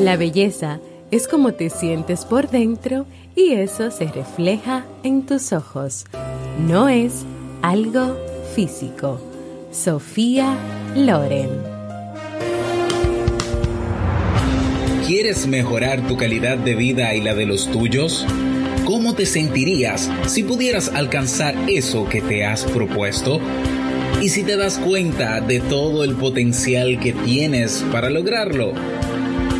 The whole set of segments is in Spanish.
La belleza es como te sientes por dentro y eso se refleja en tus ojos. No es algo físico. Sofía Loren. ¿Quieres mejorar tu calidad de vida y la de los tuyos? ¿Cómo te sentirías si pudieras alcanzar eso que te has propuesto? ¿Y si te das cuenta de todo el potencial que tienes para lograrlo?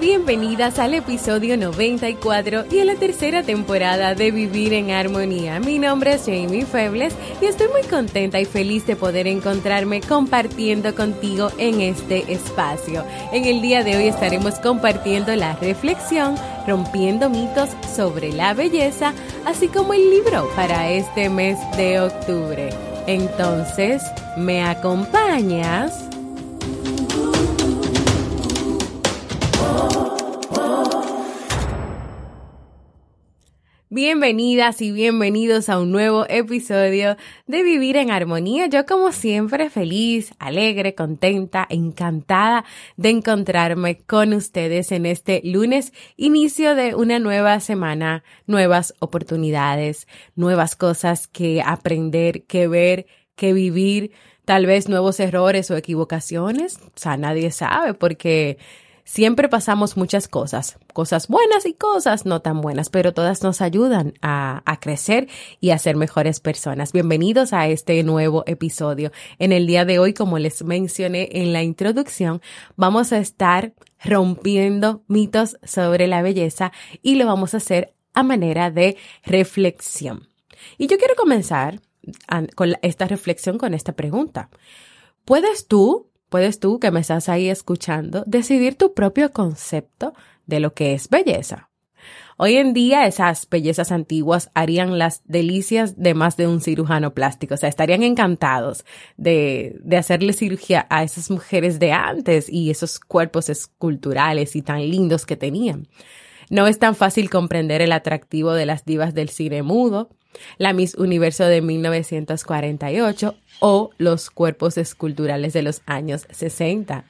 Bienvenidas al episodio 94 y a la tercera temporada de Vivir en Armonía. Mi nombre es Jamie Febles y estoy muy contenta y feliz de poder encontrarme compartiendo contigo en este espacio. En el día de hoy estaremos compartiendo la reflexión Rompiendo mitos sobre la belleza, así como el libro para este mes de octubre. Entonces, ¿me acompañas? Bienvenidas y bienvenidos a un nuevo episodio de Vivir en Armonía. Yo como siempre feliz, alegre, contenta, encantada de encontrarme con ustedes en este lunes, inicio de una nueva semana, nuevas oportunidades, nuevas cosas que aprender, que ver, que vivir, tal vez nuevos errores o equivocaciones. O sea, nadie sabe porque Siempre pasamos muchas cosas, cosas buenas y cosas no tan buenas, pero todas nos ayudan a, crecer y a ser mejores personas. Bienvenidos a este nuevo episodio. En el día de hoy, como les mencioné en la introducción, vamos a estar rompiendo mitos sobre la belleza y lo vamos a hacer a manera de reflexión. Y yo quiero comenzar con esta reflexión con esta pregunta. ¿Puedes tú puedes tú que me estás ahí escuchando decidir tu propio concepto de lo que es belleza. Hoy en día esas bellezas antiguas harían las delicias de más de un cirujano plástico, o sea, estarían encantados de, de hacerle cirugía a esas mujeres de antes y esos cuerpos esculturales y tan lindos que tenían. No es tan fácil comprender el atractivo de las divas del cine mudo, la Miss Universo de 1948 o los cuerpos esculturales de los años 60.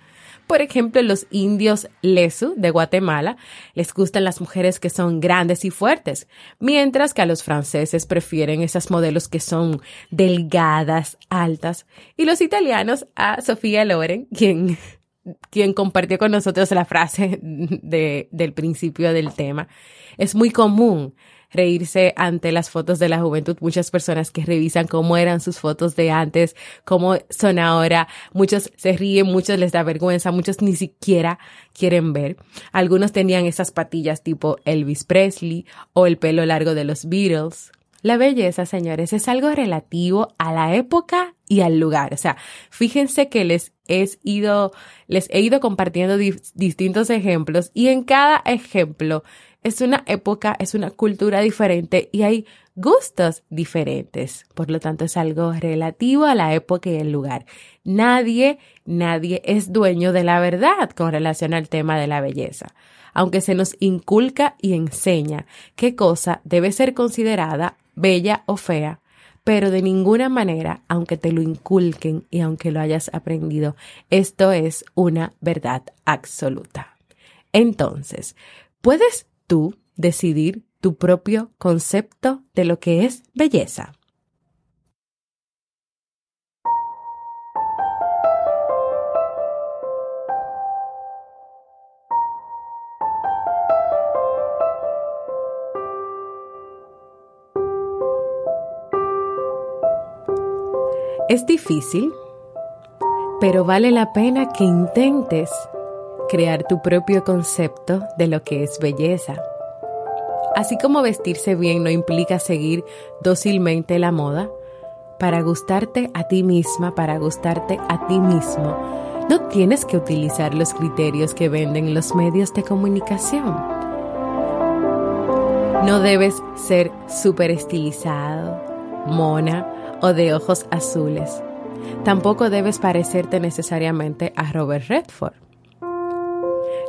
Por ejemplo, los indios Lesu de Guatemala les gustan las mujeres que son grandes y fuertes, mientras que a los franceses prefieren esas modelos que son delgadas, altas, y los italianos a Sofía Loren, quien, quien compartió con nosotros la frase de, del principio del tema. Es muy común reírse ante las fotos de la juventud. Muchas personas que revisan cómo eran sus fotos de antes, cómo son ahora. Muchos se ríen, muchos les da vergüenza, muchos ni siquiera quieren ver. Algunos tenían esas patillas tipo Elvis Presley o el pelo largo de los Beatles. La belleza, señores, es algo relativo a la época y al lugar. O sea, fíjense que les he ido, les he ido compartiendo distintos ejemplos y en cada ejemplo es una época, es una cultura diferente y hay gustos diferentes. Por lo tanto, es algo relativo a la época y el lugar. Nadie, nadie es dueño de la verdad con relación al tema de la belleza. Aunque se nos inculca y enseña qué cosa debe ser considerada bella o fea, pero de ninguna manera, aunque te lo inculquen y aunque lo hayas aprendido, esto es una verdad absoluta. Entonces, ¿puedes tú decidir tu propio concepto de lo que es belleza. Es difícil, pero vale la pena que intentes crear tu propio concepto de lo que es belleza. Así como vestirse bien no implica seguir dócilmente la moda, para gustarte a ti misma, para gustarte a ti mismo, no tienes que utilizar los criterios que venden los medios de comunicación. No debes ser súper estilizado, mona o de ojos azules. Tampoco debes parecerte necesariamente a Robert Redford.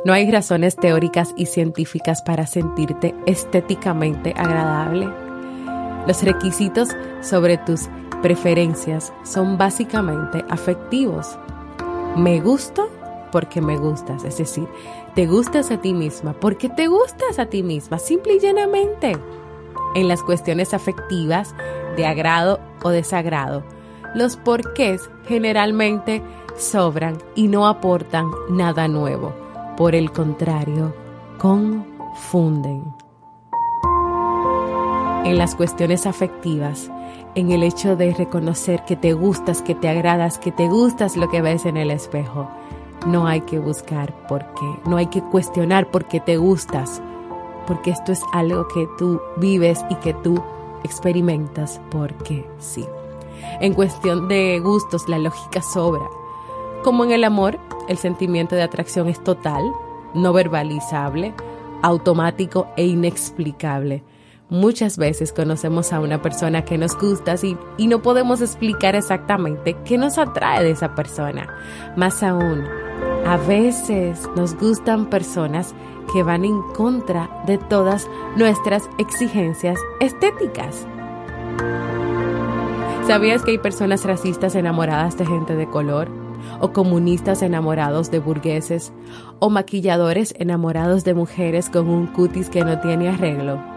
No hay razones teóricas y científicas para sentirte estéticamente agradable. Los requisitos sobre tus preferencias son básicamente afectivos. Me gusto porque me gustas, es decir, te gustas a ti misma porque te gustas a ti misma, simple y llanamente. En las cuestiones afectivas, de agrado o desagrado, los porqués generalmente sobran y no aportan nada nuevo. Por el contrario, confunden. En las cuestiones afectivas, en el hecho de reconocer que te gustas, que te agradas, que te gustas lo que ves en el espejo. No hay que buscar por qué, no hay que cuestionar por qué te gustas, porque esto es algo que tú vives y que tú experimentas porque sí. En cuestión de gustos, la lógica sobra. Como en el amor, el sentimiento de atracción es total, no verbalizable, automático e inexplicable. Muchas veces conocemos a una persona que nos gusta y, y, no podemos explicar exactamente qué nos atrae de esa persona. Más aún, a veces nos gustan personas que van en contra de todas nuestras exigencias estéticas. ¿Sabías que hay personas racistas enamoradas de gente de color? ¿O comunistas enamorados de burgueses? ¿O maquilladores enamorados de mujeres con un cutis que no tiene arreglo?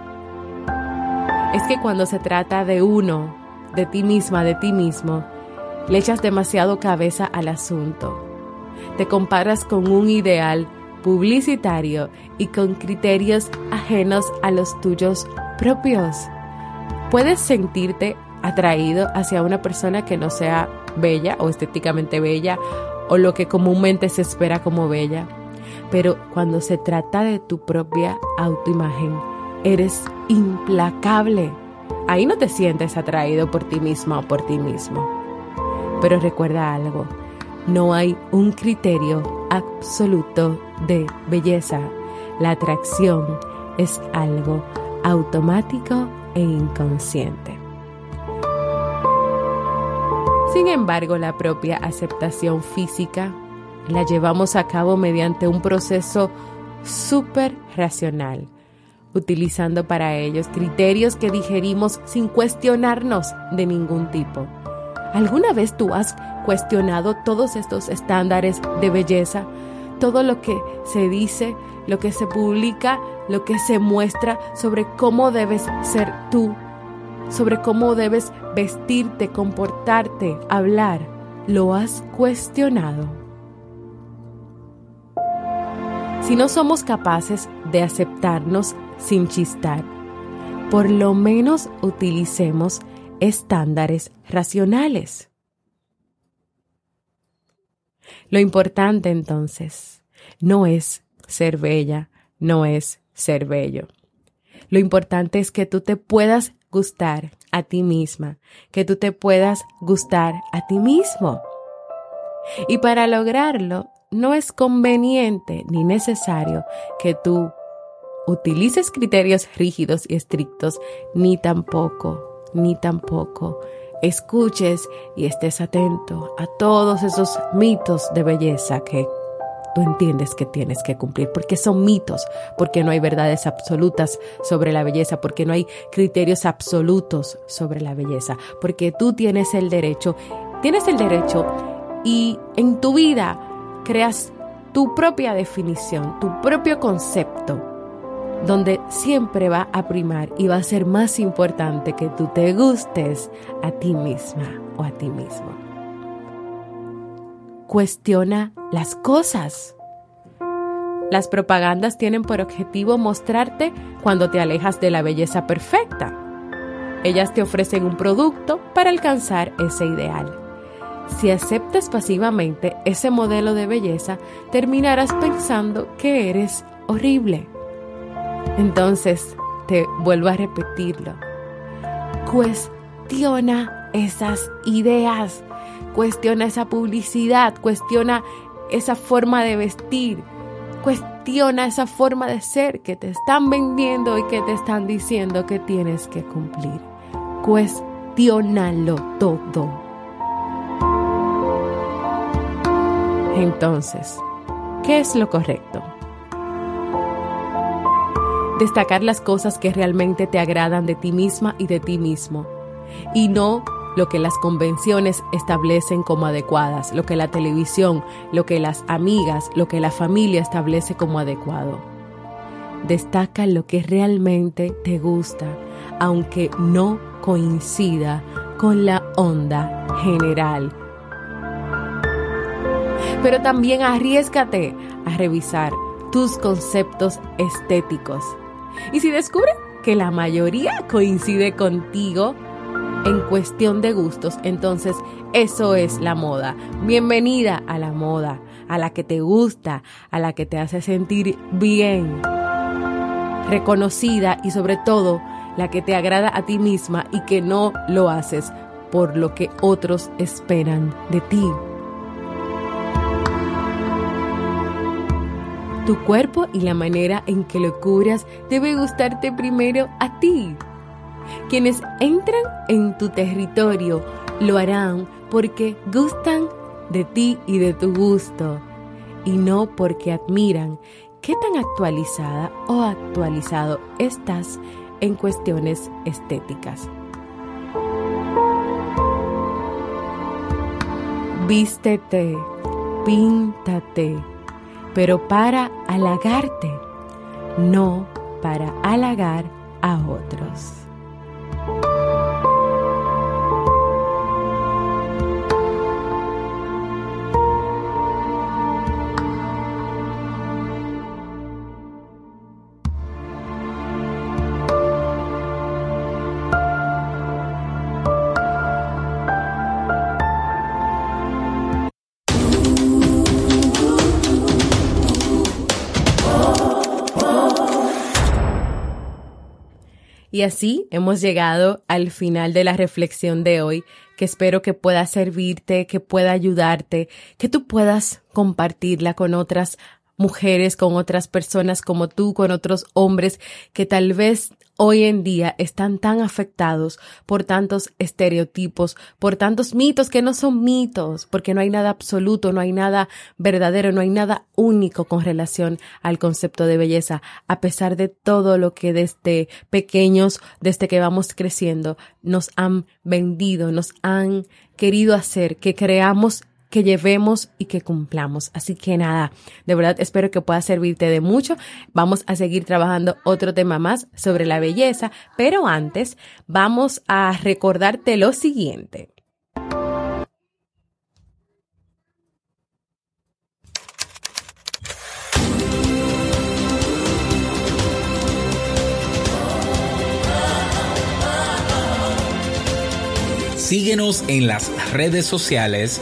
es que cuando se trata de uno, de ti misma, de ti mismo, le echas demasiado cabeza al asunto. Te comparas con un ideal publicitario y con criterios ajenos a los tuyos propios. Puedes sentirte atraído hacia una persona que no sea bella o estéticamente bella o lo que comúnmente se espera como bella, pero cuando se trata de tu propia autoimagen, eres implacable. Ahí no te sientes atraído por ti misma o por ti mismo. Pero recuerda algo, no hay un criterio absoluto de belleza. La atracción es algo automático e inconsciente. Sin embargo, la propia aceptación física la llevamos a cabo mediante un proceso súper racional utilizando para ellos criterios que digerimos sin cuestionarnos de ningún tipo. ¿Alguna vez tú has cuestionado todos estos estándares de belleza? Todo lo que se dice, lo que se publica, lo que se muestra sobre cómo debes ser tú, sobre cómo debes vestirte, comportarte, hablar. ¿Lo has cuestionado? Si no somos capaces de aceptarnos sin chistar. Por lo menos utilicemos estándares racionales. Lo importante entonces no es ser bella, no es ser bello. Lo importante es que tú te puedas gustar a ti misma, que tú te puedas gustar a ti mismo. Y para lograrlo, no es conveniente ni necesario que tú utilices criterios rígidos y estrictos, ni tampoco, ni tampoco escuches y estés atento a todos esos mitos de belleza que entiendes que tienes que cumplir, porque son mitos, porque no hay verdades absolutas sobre la belleza, porque no hay criterios absolutos sobre la belleza, porque tú tienes el derecho, tienes el derecho y en tu vida creas tu propia definición, tu propio concepto donde siempre va a primar y va a ser más importante que tú te gustes a ti misma o a ti mismo. Cuestiona las cosas. Las propagandas tienen por objetivo mostrarte cuando te alejas de la belleza perfecta. Ellas te ofrecen un producto para alcanzar ese ideal. si aceptas pasivamente ese modelo de belleza, terminarás pensando que eres horrible. Entonces, te vuelvo a repetirlo. Cuestiona esas ideas, cuestiona esa publicidad, cuestiona esa forma de vestir, cuestiona esa forma de ser que te están vendiendo y que te están diciendo que tienes que cumplir. Cuestiónalo todo. Entonces, ¿qué es lo correcto? Destacar las cosas que realmente te agradan de ti misma y de ti mismo, y no lo que las convenciones establecen como adecuadas, lo que la televisión, lo que las amigas, lo que la familia establece como adecuado. Destaca lo que realmente te gusta, aunque no coincida con la onda general pero también arriesgate a revisar tus conceptos estéticos. Y si descubre que la mayoría coincide contigo en cuestión de gustos, entonces eso es la moda. Bienvenida a la moda, a la que te gusta, a la que te hace sentir bien, reconocida y sobre todo la que te agrada a ti misma y que no lo haces por lo que otros esperan de ti. Tu cuerpo y la manera en que lo curas debe gustarte primero a ti. Quienes entran en tu territorio lo harán porque gustan de ti y de tu gusto y no porque admiran qué tan actualizada o actualizado estás en cuestiones estéticas. Vístete, píntate pero para halagarte, no para halagar a otros. Y así hemos llegado al final de la reflexión de hoy, que espero que pueda servirte, que pueda ayudarte, que tú puedas compartirla con otras mujeres, con otras personas como tú, con otros hombres que tal vez hoy en día están tan afectados por tantos estereotipos, por tantos mitos que no son mitos, porque no hay nada absoluto, no hay nada verdadero, no hay nada único con relación al concepto de belleza, a pesar de todo lo que desde pequeños, desde que vamos creciendo, nos han vendido, nos han querido hacer que creamos que llevemos y que cumplamos. Así que nada, de verdad espero que pueda servirte de mucho. Vamos a seguir trabajando otro tema más sobre la belleza, pero antes vamos a recordarte lo siguiente. Síguenos en las redes sociales,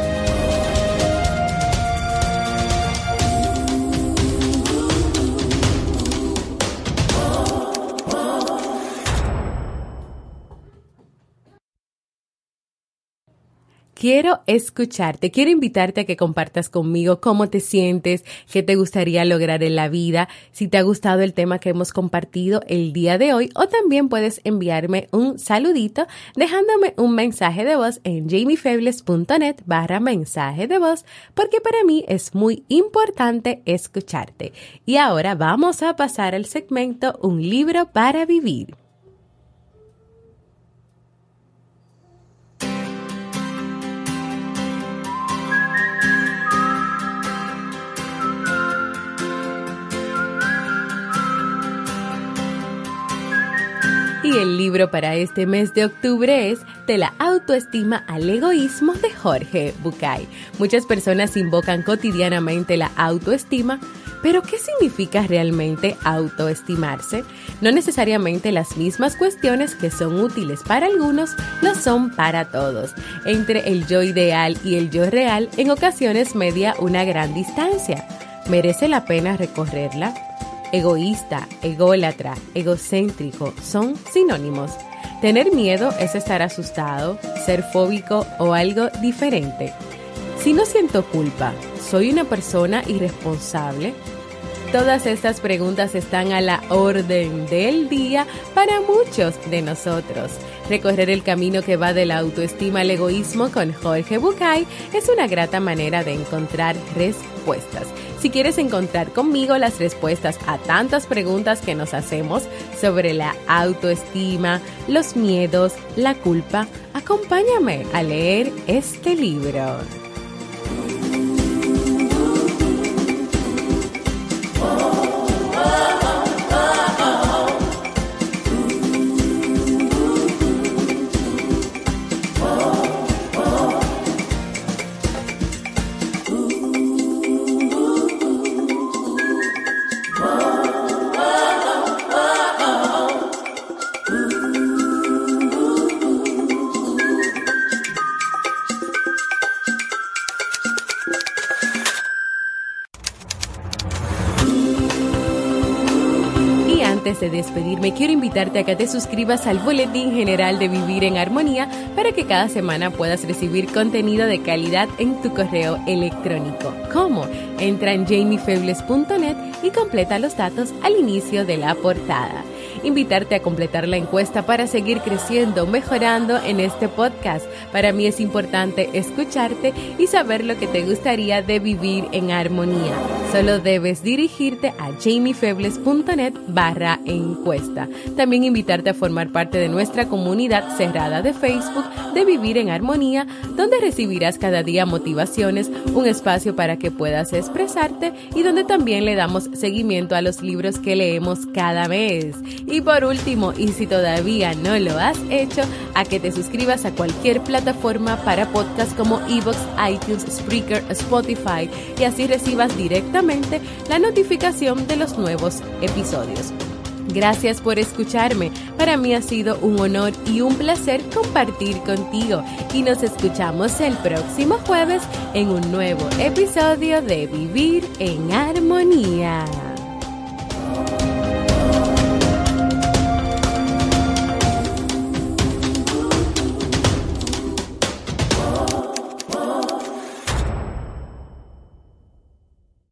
Quiero escucharte, quiero invitarte a que compartas conmigo cómo te sientes, qué te gustaría lograr en la vida, si te ha gustado el tema que hemos compartido el día de hoy o también puedes enviarme un saludito dejándome un mensaje de voz en jamiefebles.net barra mensaje de voz porque para mí es muy importante escucharte. Y ahora vamos a pasar al segmento Un libro para vivir. Y el libro para este mes de octubre es De la autoestima al egoísmo de Jorge Bucay. Muchas personas invocan cotidianamente la autoestima, pero ¿qué significa realmente autoestimarse? No necesariamente las mismas cuestiones que son útiles para algunos lo son para todos. Entre el yo ideal y el yo real en ocasiones media una gran distancia. ¿Merece la pena recorrerla? Egoísta, ególatra, egocéntrico son sinónimos. Tener miedo es estar asustado, ser fóbico o algo diferente. Si no siento culpa, ¿soy una persona irresponsable? Todas estas preguntas están a la orden del día para muchos de nosotros. Recorrer el camino que va de la autoestima al egoísmo con Jorge Bucay es una grata manera de encontrar respuestas. Si quieres encontrar conmigo las respuestas a tantas preguntas que nos hacemos sobre la autoestima, los miedos, la culpa, acompáñame a leer este libro. De despedirme, quiero invitarte a que te suscribas al Boletín General de Vivir en Armonía para que cada semana puedas recibir contenido de calidad en tu correo electrónico. ¿Cómo? Entra en jamiefebles.net y completa los datos al inicio de la portada invitarte a completar la encuesta para seguir creciendo, mejorando en este podcast. Para mí es importante escucharte y saber lo que te gustaría de vivir en armonía. Solo debes dirigirte a jamiefebles.net barra encuesta. También invitarte a formar parte de nuestra comunidad cerrada de Facebook de Vivir en Armonía, donde recibirás cada día motivaciones, un espacio para que puedas expresarte y donde también le damos seguimiento a los libros que leemos cada mes. Y por último, y si todavía no lo has hecho, a que te suscribas a cualquier plataforma para podcast como Evox, iTunes, Spreaker, Spotify y así recibas directamente la notificación de los nuevos episodios. Gracias por escucharme. Para mí ha sido un honor y un placer compartir contigo. Y nos escuchamos el próximo jueves en un nuevo episodio de Vivir en Armonía.